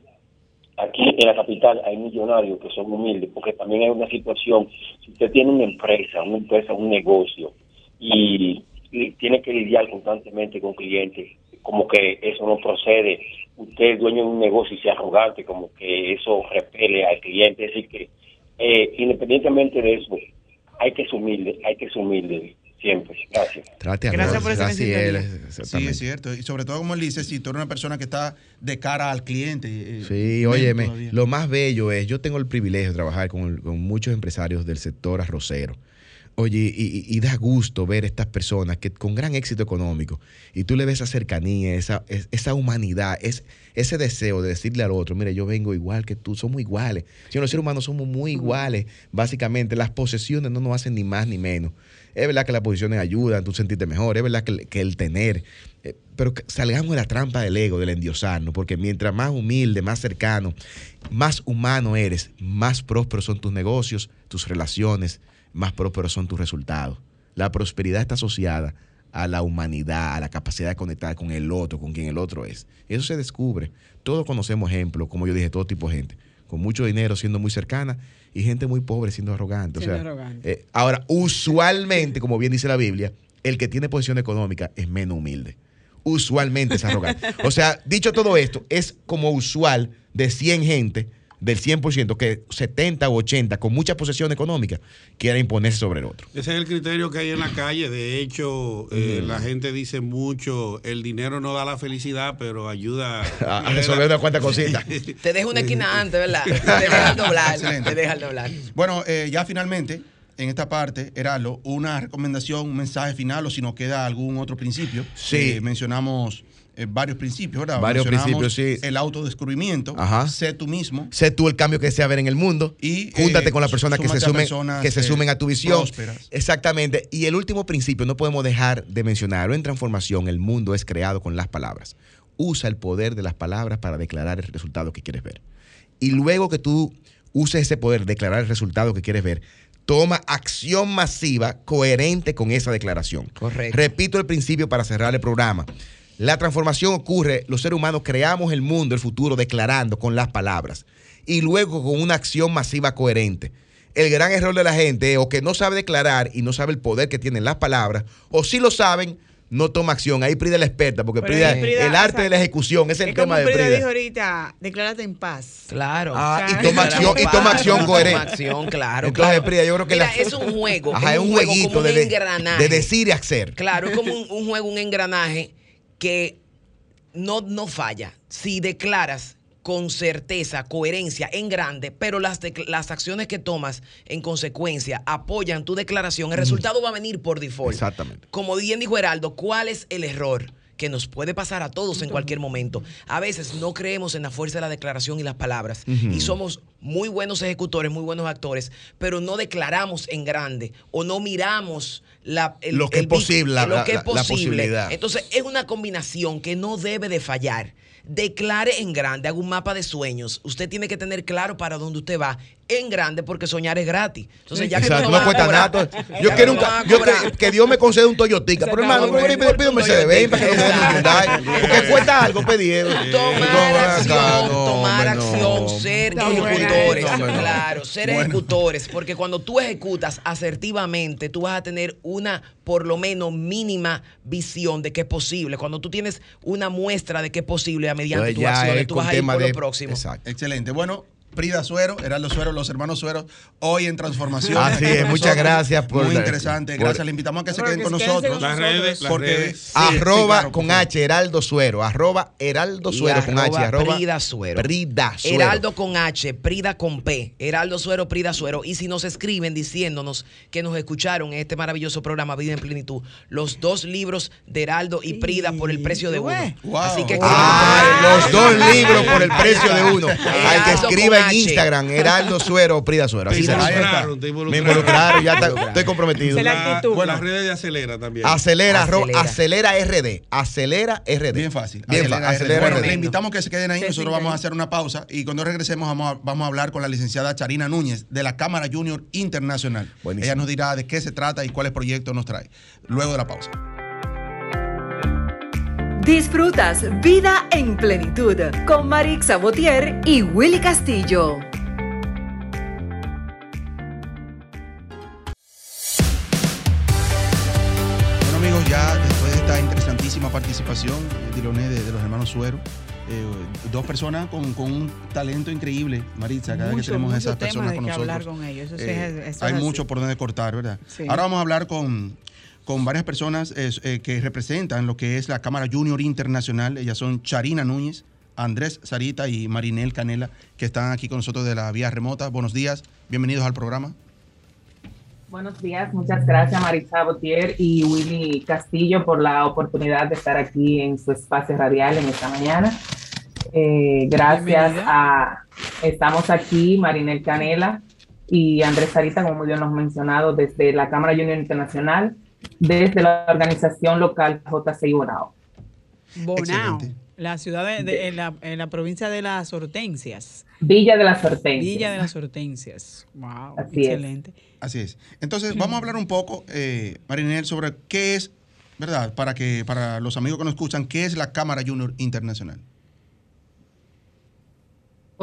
aquí en la capital hay millonarios que son humildes, porque también hay una situación, si usted tiene una empresa, una empresa, un negocio, y, y tiene que lidiar constantemente con clientes, como que eso no procede, usted es dueño de un negocio y sea arrogante, como que eso repele al cliente, es decir que eh, independientemente de eso, hay que ser humilde, hay que ser humilde. siempre. Gracias. Trate a Gracias Dios, por esa así él, Sí, es cierto. Y sobre todo, como él dice, si tú eres una persona que está de cara al cliente. eh, Sí, óyeme, todavía. lo más bello es, yo tengo el privilegio de trabajar con, con muchos empresarios del sector arrocero. Oye, y, da gusto ver estas personas que con gran éxito económico, y tú le ves esa cercanía, esa, es- esa humanidad, es, ese deseo de decirle al otro, mire, yo vengo igual que tú, somos iguales. Si los seres humanos somos muy iguales, básicamente, las posesiones no nos hacen ni más ni menos. Es verdad que las posiciones ayudan, tú sentirte mejor, es verdad que, el- que el tener, eh, pero salgamos de la trampa del ego, del endiosarnos, porque mientras más humilde, más cercano, más humano eres, más prósperos son tus negocios, tus relaciones, más prósperos son tus resultados. La prosperidad está asociada a la humanidad, a la capacidad de conectar con el otro, con quien el otro es. Eso se descubre. Todos conocemos ejemplos, como yo dije, todo tipo de gente, con mucho dinero siendo muy cercana y gente muy pobre siendo arrogante. O Siendo sea, arrogante. eh, ahora, usualmente, como bien dice la Biblia, el que tiene posición económica es menos humilde. Usualmente es arrogante. O sea, dicho todo esto, es como usual de 100 gente, del 100%, que 70 o 80 con mucha posesión económica quiera imponerse sobre el otro. Ese es el criterio que hay en la calle. De hecho, eh, Ujú. la gente dice mucho, el dinero no da la felicidad, pero ayuda A, a resolver unas cuantas cositas. Te deja una esquina antes, ¿verdad? Te deja doblar. Excelente. Te deja doblar. Bueno, eh, ya finalmente, en esta parte, Heralo, una recomendación, un mensaje final o si nos queda algún otro principio. Sí. Eh, mencionamos eh, varios principios, ¿verdad? Varios principios, sí. El autodescubrimiento, Ajá. sé tú mismo. Sé tú el cambio que desea ver en el mundo. Y, Júntate eh, con las personas que se sumen, personas, que se eh, sumen a tu visión. prósperas. Exactamente. Y el último principio, no podemos dejar de mencionarlo. En transformación, el mundo es creado con las palabras. Usa el poder de las palabras para declarar el resultado que quieres ver. Y luego que tú uses ese poder, declarar el resultado que quieres ver, toma acción masiva coherente con esa declaración. Correcto. Repito el principio para cerrar el programa. La transformación ocurre, los seres humanos creamos el mundo, el futuro, declarando con las palabras y luego con una acción masiva coherente. El gran error de la gente es o que no sabe declarar y no sabe el poder que tienen las palabras, o si lo saben, no toma acción. Ahí Prida es la experta, porque Prida, Prida, el arte de la ejecución es el es tema como de Prida. dijo ahorita, declárate en paz. Claro. Ah, y toma acción, y toma acción Toma coherente. acción, claro. Entonces, claro. Prida, yo creo que Mira, la- es un juego. Ajá, es un jueguito como un de, de- engranaje. de decir y hacer. Claro, es como un, un juego, un engranaje que no, no falla. Si declaras con certeza, coherencia en grande, pero las, las acciones que tomas en consecuencia apoyan tu declaración, el resultado va a venir por default. Exactamente. Como bien dijo Heraldo, ¿cuál es el error? Que nos puede pasar a todos en cualquier momento. A veces no creemos en la fuerza de la declaración y las palabras y somos muy buenos ejecutores, muy buenos actores, pero no declaramos en grande o no miramos la, el- Lo que el es posible, la- lo que la- es la posible. posibilidad. Entonces es una combinación que no debe de fallar. Declare en grande, haga un mapa de sueños. Usted tiene que tener claro para dónde usted va en grande porque soñar es gratis. Entonces ya que Exacto, tú no a cuesta nada. Yo que quiero un yo que, que Dios me conceda un Toyotica. Pero hermano, un Mercedes Toyotica. para que no me. Porque cuesta algo pedir. Tomar acción, no, tomar no. acción, ser ejecutores. Claro, ser Bueno. ejecutores. Porque cuando tú ejecutas asertivamente, tú vas a tener una, por lo menos, mínima visión de que es posible. Cuando tú tienes una muestra de que es posible a mediante Pues tus acciones, es tú vas a ir por de- lo próximo. Exacto. Excelente. Bueno, Prida Suero, Heraldo Suero, los hermanos Suero, hoy en Transformación. Así es, muchas gracias por Muy interesante, por- gracias. Le invitamos a que se queden que con nosotros. Las redes, las porque redes. sí, arroba sí, claro, con. H, Heraldo Suero. Arroba Heraldo Y Suero H. arroba Prida Suero. Prida Suero. Heraldo con H, Prida con P, Heraldo Suero, Prida Suero. Y si nos escriben diciéndonos que nos escucharon en este maravilloso programa Vida en Plenitud, los dos libros de Heraldo y Prida por el precio de uno. Wow. Así que Ay, los dos libros por el precio de uno. Al que escriba en H. Instagram, Heraldo Suero o Prida Suero. Así se involucraron, te Me involucraron. involucraron, ya está- estoy comprometido. La actitud. Bueno, las redes de Acelera también. Acelera, Acelera. acelera RD. Acelera RD. Bien fácil. Bien Acelera, fácil. Acelera Bueno, RD. le invitamos que se queden ahí. Nosotros vamos a hacer una pausa y cuando regresemos vamos a, vamos a hablar con la licenciada Charina Núñez de la Cámara Junior Internacional. Buenísimo. Ella nos dirá de qué se trata y cuáles proyectos nos trae. Luego de la pausa. Disfrutas Vida en Plenitud con Marix Sabotier y Willy Castillo. Bueno amigos, ya después de esta interesantísima participación, Diloné, de, de los hermanos Suero, eh, dos personas con, con un talento increíble, Maritza, cada vez que tenemos a esas personas con nosotros. hablar con ellos, eso sí eh, es- eso hay así. mucho por donde cortar, ¿verdad? Sí. Ahora vamos a hablar con, con varias personas eh, que representan lo que es la Cámara Junior Internacional. Ellas son Charina Núñez, Andrés Sarita y Marinel Canela, que están aquí con nosotros de la vía remota. Buenos días, bienvenidos al programa. Buenos días, muchas gracias Marisa Botier y Willy Castillo por la oportunidad de estar aquí en su espacio radial en esta mañana. Eh, gracias a, estamos aquí, Marinel Canela y Andrés Sarita, como muy bien nos mencionado, desde la Cámara Junior Internacional, desde la organización local JCI Bonao. Bonao, la ciudad de, en, la, en la provincia de las Hortensias. Villa de las Hortensias. Villa de las Hortensias. Wow, excelente. Así es. Entonces, vamos a hablar un poco, eh, Marinel, sobre qué es, ¿verdad? Para que para los amigos que nos escuchan, ¿qué es la Cámara Junior Internacional?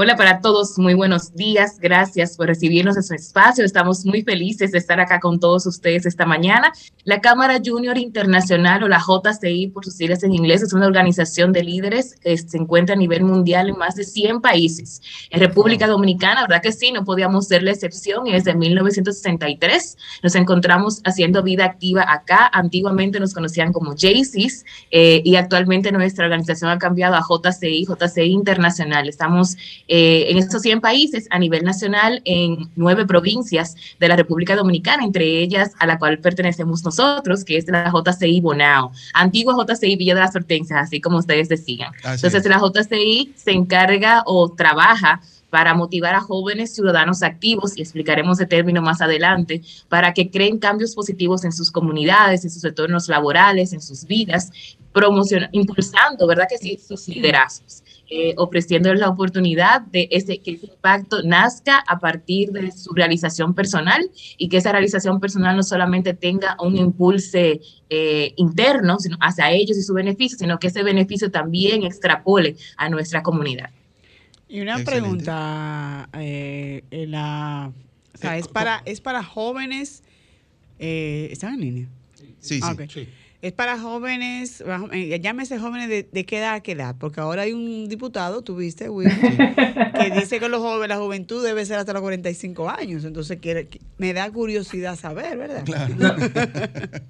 Hola para todos, muy buenos días. Gracias por recibirnos en su espacio. Estamos muy felices de estar acá con todos ustedes esta mañana. La Cámara Junior Internacional o la JCI por sus siglas en inglés es una organización de líderes que se encuentra a nivel mundial en más de 100 países. En República Dominicana, verdad que sí, no podíamos ser la excepción y desde 1963 nos encontramos haciendo vida activa acá. Antiguamente nos conocían como JCs eh, y actualmente nuestra organización ha cambiado a JCI, JCI Internacional. Estamos eh, en estos 100 países a nivel nacional en nueve provincias de la República Dominicana, entre ellas a la cual pertenecemos nosotros, que es la JCI Bonao, antigua JCI Villa de las Hortensias, así como ustedes decían. Entonces, la JCI se encarga o trabaja para motivar a jóvenes ciudadanos activos, y explicaremos ese término más adelante, para que creen cambios positivos en sus comunidades, en sus entornos laborales, en sus vidas, promocionando, impulsando, ¿verdad que sí?, sus liderazgos eh, ofreciéndoles la oportunidad de ese, que ese impacto nazca a partir de su realización personal y que esa realización personal no solamente tenga un impulso eh, interno sino hacia ellos y su beneficio, sino que ese beneficio también extrapole a nuestra comunidad. Y una pregunta, eh, la, o sea, es, para, es para jóvenes, eh, ¿están en línea? Sí, sí. sí es para jóvenes, eh, llámese jóvenes de, de, qué edad a qué edad, porque ahora hay un diputado, tuviste, Will, que dice que los jóvenes, la juventud debe ser hasta los 45 años, entonces quiere, me da curiosidad saber, ¿verdad?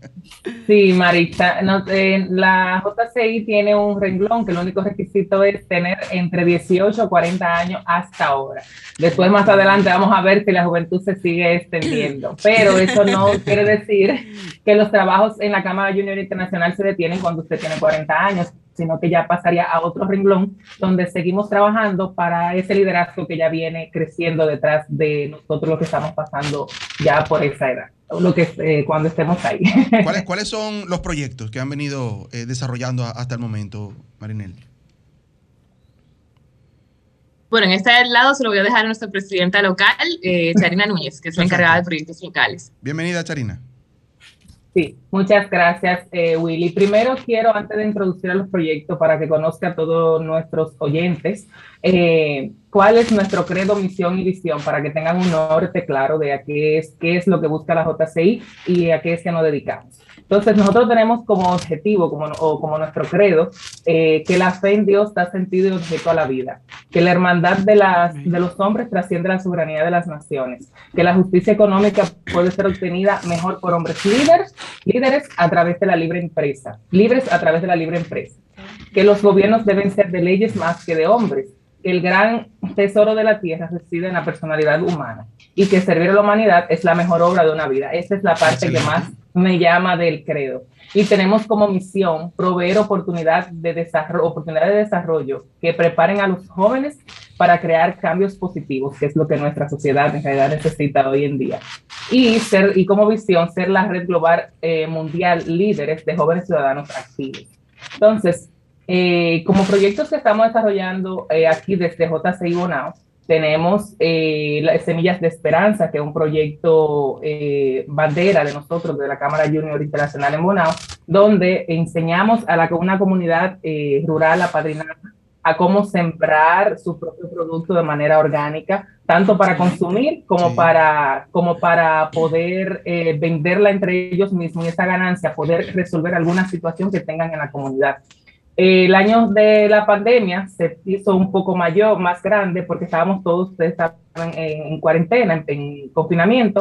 Sí, Marita, no, eh, la JCI tiene un renglón que el único requisito es tener entre 18 y 40 años hasta ahora. Después, más adelante, vamos a ver si la juventud se sigue extendiendo, pero eso no quiere decir que los trabajos en la Cámara Junior internacional se detienen cuando usted tiene 40 años, sino que ya pasaría a otro renglón donde seguimos trabajando para ese liderazgo que ya viene creciendo detrás de nosotros lo que estamos pasando ya por esa edad, lo que eh, cuando estemos ahí. ¿Cuáles, ¿Cuáles son los proyectos que han venido eh, desarrollando hasta el momento, Marinel? Bueno, en este lado se lo voy a dejar a nuestra presidenta local, eh, Charina Núñez, que es la encargada de proyectos locales. Bienvenida, Charina. Sí, muchas gracias, eh, Willy. Primero quiero, antes de introducir a los proyectos, para que conozca a todos nuestros oyentes, eh, cuál es nuestro credo, misión y visión, para que tengan un norte claro de a qué es, qué es lo que busca la JCI y a qué es que nos dedicamos. Entonces, nosotros tenemos como objetivo, como, o como nuestro credo, eh, que la fe en Dios da sentido y objeto a la vida, que la hermandad de, las, de los hombres trasciende la soberanía de las naciones, que la justicia económica puede ser obtenida mejor por hombres líderes, líderes a través de la libre empresa, libres a través de la libre empresa, que los gobiernos deben ser de leyes más que de hombres, que el gran tesoro de la tierra reside en la personalidad humana y que servir a la humanidad es la mejor obra de una vida. Esa es la parte que más me llama del credo. Y tenemos como misión proveer oportunidad de desarrollo, oportunidades de desarrollo que preparen a los jóvenes para crear cambios positivos, que es lo que nuestra sociedad en realidad necesita hoy en día. Y, ser, y como visión, ser la red global eh, mundial líderes de jóvenes ciudadanos activos. Entonces, eh, como proyectos que estamos desarrollando eh, aquí desde JCI Bonao, tenemos eh, las Semillas de Esperanza, que es un proyecto eh, bandera de nosotros, de la Cámara Junior Internacional en Bonao, donde enseñamos a la, una comunidad eh, rural apadrinada a cómo sembrar su propio producto de manera orgánica, tanto para consumir como, para, como para poder eh, venderla entre ellos mismos y esa ganancia, poder resolver alguna situación que tengan en la comunidad. El año de la pandemia se hizo un poco mayor, más grande, porque estábamos todos ustedes estaban en, cuarentena, en, confinamiento.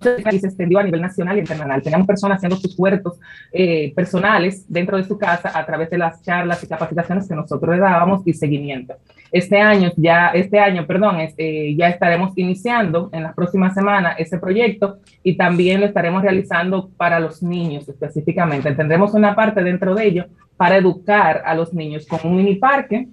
Y se extendió a nivel nacional y internacional. Teníamos personas haciendo sus huertos eh, personales dentro de su casa a través de las charlas y capacitaciones que nosotros le dábamos y seguimiento. Este año, ya, este año, perdón, eh, ya estaremos iniciando en las próximas semanas ese proyecto y también lo estaremos realizando para los niños específicamente. Tendremos una parte dentro de ello para educar a los niños con un mini parque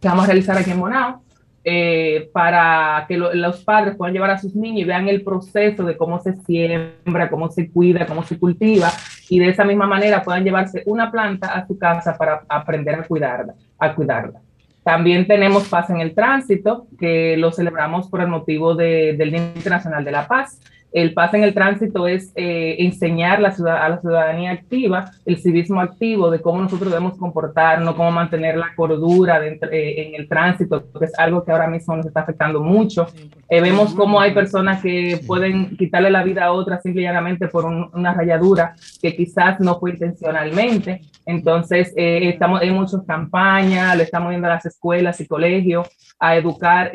que vamos a realizar aquí en Monao, eh, para que los padres puedan llevar a sus niños y vean el proceso de cómo se siembra, cómo se cuida, cómo se cultiva, y de esa misma manera puedan llevarse una planta a su casa para aprender a cuidarla. A cuidarla. También tenemos Paz en el Tránsito, que lo celebramos por el motivo del Día Internacional de la Paz. El pase en el tránsito es eh, enseñar la a la ciudadanía activa, el civismo activo, de cómo nosotros debemos comportarnos, cómo mantener la cordura eh, en el tránsito, que es algo que ahora mismo nos está afectando mucho. Eh, vemos cómo hay personas que pueden quitarle la vida a otras simplemente por una rayadura que quizás no fue intencionalmente. Entonces, estamos en muchas campañas, le estamos yendo a las escuelas y colegios a educar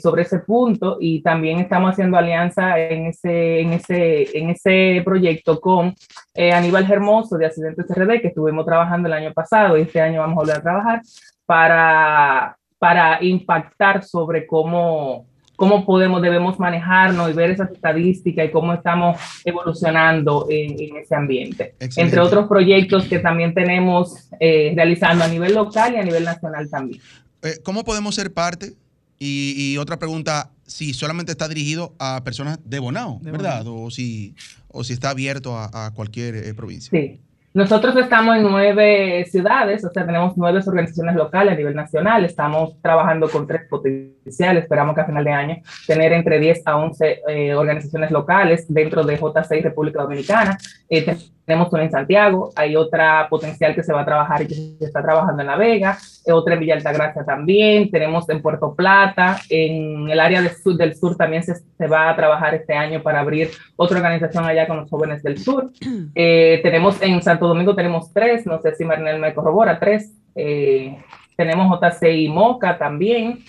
sobre ese punto y también estamos haciendo alianza en en ese, en ese proyecto con eh, Aníbal Hermoso de Accidentes RD, que estuvimos trabajando el año pasado y este año vamos a volver a trabajar para, para impactar sobre cómo, cómo podemos, debemos manejarnos y ver esas estadísticas y cómo estamos evolucionando en, ese ambiente. Entre otros proyectos que también tenemos eh, realizando a nivel local y a nivel nacional también. Eh, ¿Cómo podemos ser parte? Y, y, otra pregunta, si solamente está dirigido a personas de Bonao, ¿verdad? O si, o si está abierto a, cualquier eh, provincia. Sí. Nosotros estamos en nueve ciudades, o sea, tenemos nueve organizaciones locales a nivel nacional, estamos trabajando con tres potenciales, esperamos que a final de año tener entre 10 a 11 eh, organizaciones locales dentro de J6 República Dominicana. Eh, tenemos una en Santiago, hay otra potencial que se va a trabajar y que se está trabajando en La Vega, eh, otra en Villa Altagracia también, tenemos en Puerto Plata, en el área del sur, del sur también se, se, va a trabajar este año para abrir otra organización allá con los jóvenes del sur. Eh, tenemos en Santo Domingo, tenemos tres, no sé si Marinel me corrobora, tres. Eh, tenemos JCI Moca también,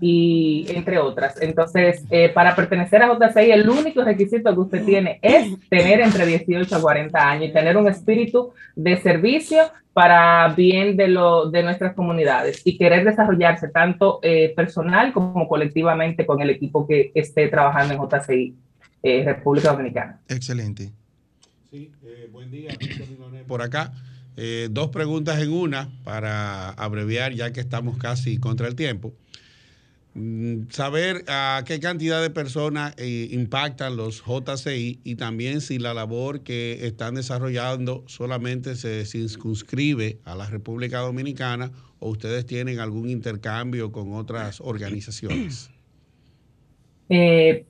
y entre otras. Entonces, eh, para pertenecer a JCI, el único requisito que usted tiene es tener entre 18 a 40 años y tener un espíritu de servicio para bien de, lo, de nuestras comunidades y querer desarrollarse tanto eh, personal como colectivamente con el equipo que esté trabajando en JCI eh, República Dominicana. Excelente. Sí, buen día, por acá. dos preguntas en una para abreviar ya que estamos casi contra el tiempo. Mm, saber a qué cantidad de personas eh, impactan los JCI y también si la labor que están desarrollando solamente se circunscribe a la República Dominicana o ustedes tienen algún intercambio con otras organizaciones. Eh,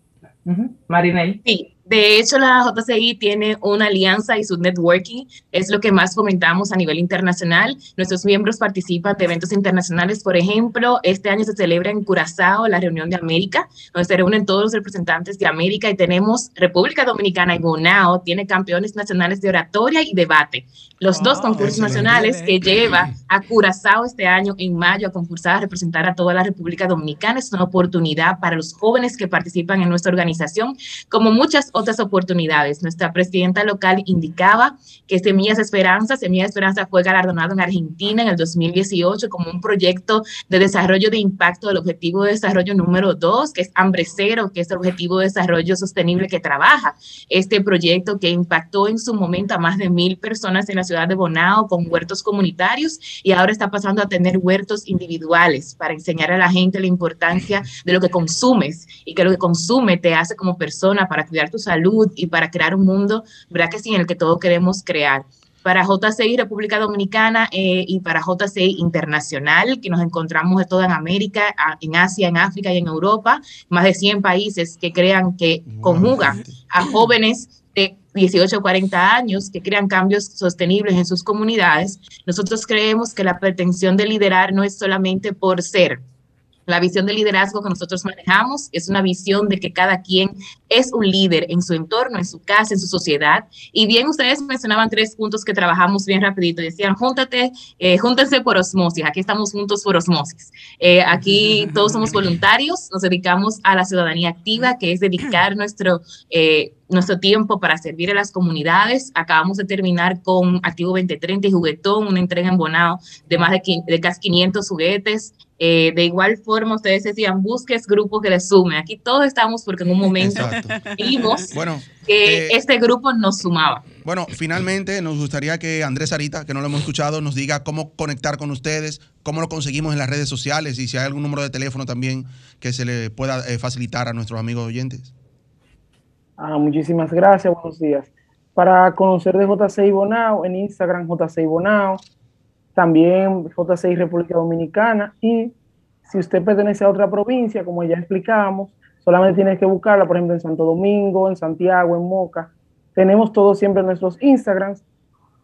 Marinel. Sí, de hecho, la JCI tiene una alianza y su networking es lo que más fomentamos a nivel internacional. Nuestros miembros participan de eventos internacionales. Por ejemplo, este año se celebra en Curazao la reunión de América, donde se reúnen todos los representantes de América y tenemos República Dominicana y Bonao, tiene campeones nacionales de oratoria y debate. Los dos concursos nacionales que lleva a Curazao este año en mayo a concursar a representar a toda la República Dominicana es una oportunidad para los jóvenes que participan en nuestra organización, como muchas otras oportunidades. Nuestra presidenta local indicaba que Semillas Esperanza, Semillas Esperanza fue galardonado en Argentina en el 2018 como un proyecto de desarrollo de impacto del objetivo de desarrollo número dos, que es hambre cero, que es el objetivo de desarrollo sostenible que trabaja. Este proyecto que impactó en su momento a más de mil personas en la ciudad de Bonao con huertos comunitarios y ahora está pasando a tener huertos individuales para enseñar a la gente la importancia de lo que consumes y que lo que consume te hace como persona para cuidar tus salud y para crear un mundo, ¿verdad que sí?, en el que todos queremos crear. Para JCI República Dominicana eh, y para JCI Internacional, que nos encontramos de toda en América, en Asia, en África y en Europa, más de 100 países que crean que conjugan a jóvenes de 18 o 40 años que crean cambios sostenibles en sus comunidades, nosotros creemos que la pretensión de liderar no es solamente por ser, la visión de liderazgo que nosotros manejamos es una visión de que cada quien es un líder en su entorno, en su casa, en su sociedad. Y bien, ustedes mencionaban tres puntos que trabajamos bien rapidito. Decían, júntate, eh, júntense por osmosis. Aquí estamos juntos por osmosis. Eh, aquí todos somos voluntarios, nos dedicamos a la ciudadanía activa, que es dedicar nuestro... Eh, nuestro tiempo para servir a las comunidades. Acabamos de terminar con Activo 2030 y Juguetón, una entrega en Bonao de más de, de casi 500 juguetes. Eh, de igual forma, ustedes decían, busques grupos que les sumen. Aquí todos estamos porque en un momento vimos bueno, que eh, este grupo nos sumaba. Bueno, finalmente nos gustaría que Andrés Sarita, que no lo hemos escuchado, nos diga cómo conectar con ustedes, cómo lo conseguimos en las redes sociales y si hay algún número de teléfono también que se le pueda eh, facilitar a nuestros amigos oyentes. Ah, muchísimas gracias, buenos días. Para conocer de J6 Bonao, en Instagram J6 Bonao, también J6 República Dominicana y si usted pertenece a otra provincia, como ya explicábamos, solamente tiene que buscarla, por ejemplo, en Santo Domingo, en Santiago, en Moca. Tenemos todo siempre nuestros Instagrams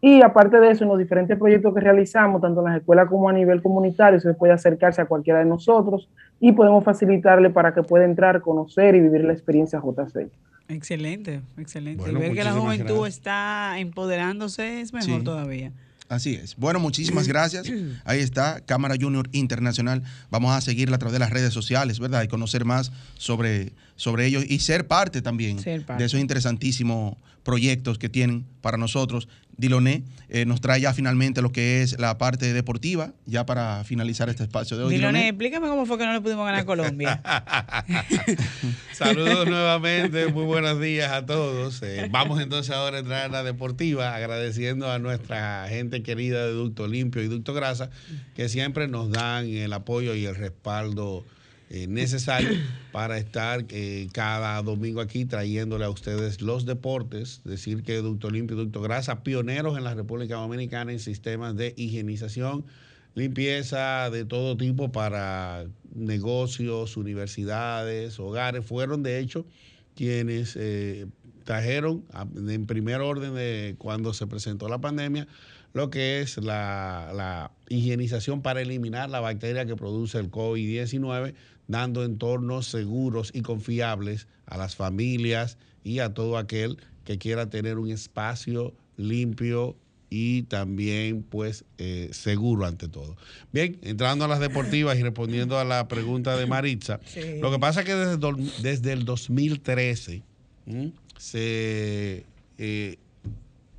y aparte de eso, en los diferentes proyectos que realizamos, tanto en las escuelas como a nivel comunitario, se puede acercarse a cualquiera de nosotros y podemos facilitarle para que pueda entrar, conocer y vivir la experiencia J6. Excelente, excelente. Bueno, y ver que la juventud gracias. está empoderándose es mejor Sí. todavía. Así es. Bueno, muchísimas gracias. Ahí está, Cámara Junior Internacional. Vamos a seguirla a través de las redes sociales, ¿verdad? Y conocer más sobre, sobre ellos y ser parte también Ser parte. de esos interesantísimos proyectos que tienen para nosotros. Diloné eh, nos trae ya finalmente lo que es la parte deportiva, ya para finalizar este espacio de hoy. Diloné, Diloné. explícame cómo fue que no le pudimos ganar a Colombia. Saludos nuevamente, muy buenos días a todos. Eh, vamos entonces ahora a entrar a la deportiva, agradeciendo a nuestra gente querida de Ducto Limpio y Ducto Grasa, que siempre nos dan el apoyo y el respaldo eh, necesario para estar eh, cada domingo aquí trayéndole a ustedes los deportes. Decir que Ducto Limpio y Ducto Grasa, pioneros en la República Dominicana en sistemas de higienización limpieza de todo tipo para negocios, universidades, hogares. Fueron, de hecho, quienes eh, trajeron en primer orden de cuando se presentó la pandemia lo que es la, la higienización para eliminar la bacteria que produce el COVID-19, dando entornos seguros y confiables a las familias y a todo aquel que quiera tener un espacio limpio y también pues eh, seguro ante todo. Bien, entrando a las deportivas y respondiendo a la pregunta de Maritza, Sí. lo que pasa es que desde, do- desde el 2013 ¿m? se eh,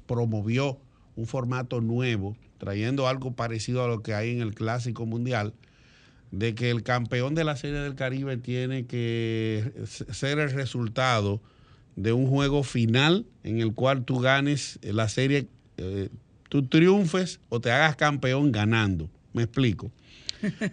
promovió un formato nuevo, trayendo algo parecido a lo que hay en el Clásico Mundial, de que el campeón de la Serie del Caribe tiene que ser el resultado de un juego final en el cual tú ganes la serie, eh, tú triunfes o te hagas campeón ganando. Me explico.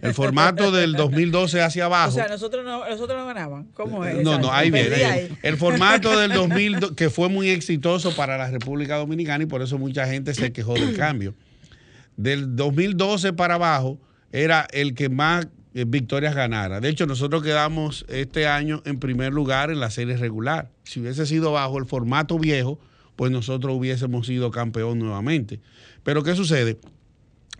El formato del 2012 hacia abajo. O sea, nosotros no, nosotros no ganaban. ¿Cómo es? No, no, ahí viene. ahí. El formato del 2000, que fue muy exitoso para la República Dominicana y por eso mucha gente se quejó del cambio. Del 2012 para abajo era el que más eh, victorias ganara. De hecho, nosotros quedamos este año en primer lugar en la serie regular. Si hubiese sido bajo el formato viejo, pues nosotros hubiésemos sido campeón nuevamente. Pero ¿qué sucede?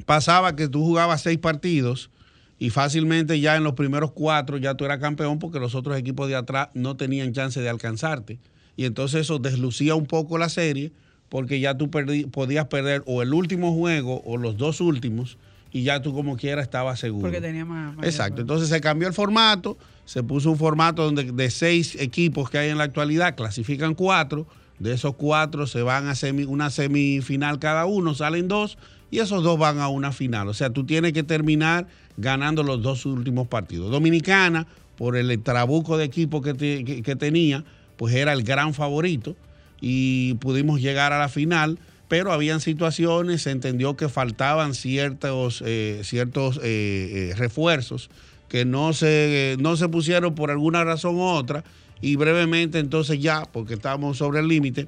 Pasaba que tú jugabas seis partidos y fácilmente ya en los primeros cuatro ya tú eras campeón porque los otros equipos de atrás no tenían chance de alcanzarte. Y entonces eso deslucía un poco la serie porque ya tú podías perder o el último juego o los dos últimos y ya tú como quiera estabas seguro. Porque tenía más. más Exacto. Entonces se cambió el formato, se puso un formato donde de seis equipos que hay en la actualidad clasifican cuatro. De esos cuatro se van a semi- una semifinal cada uno, salen dos y esos dos van a una final. O sea, tú tienes que terminar ganando los dos últimos partidos. Dominicana, por el trabuco de equipo que, te- que- que tenía, pues era el gran favorito y pudimos llegar a la final, pero habían situaciones, se entendió que faltaban ciertos, eh, ciertos eh, eh, refuerzos que no se, no se pusieron por alguna razón u otra y brevemente entonces ya, porque estábamos sobre el límite,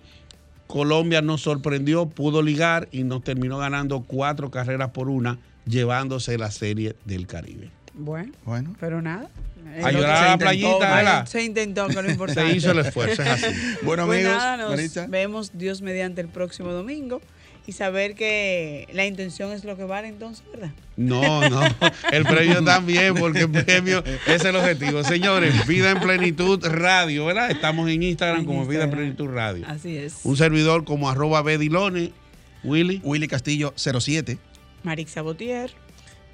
Colombia nos sorprendió, pudo ligar y nos terminó ganando cuatro carreras por una, llevándose la serie del Caribe. Bueno, bueno. pero nada. A llorar se a la intentó, playita, ¿verdad? Se intentó, que lo importante. Se hizo el esfuerzo, es así. Bueno, Pues amigos, nada, nos vemos Dios mediante el próximo domingo y saber que la intención es lo que vale entonces, ¿verdad? No, no. El premio también, porque el premio es el objetivo. Señores, Vida en Plenitud Radio, ¿verdad? Estamos en Instagram como Vida en Plenitud Radio. Así es. Un servidor como arroba Bedilone, Willy. Willy Castillo 07. Marix Sabotier.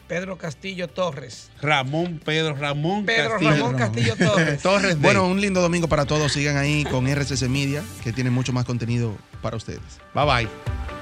Pedro Castillo Torres. Ramón Pedro Ramón Pedro Castillo. Ramón Castillo Torres. Torres Bueno, un lindo domingo para todos. Sigan ahí con RCC Media, que tiene mucho más contenido para ustedes. Bye bye.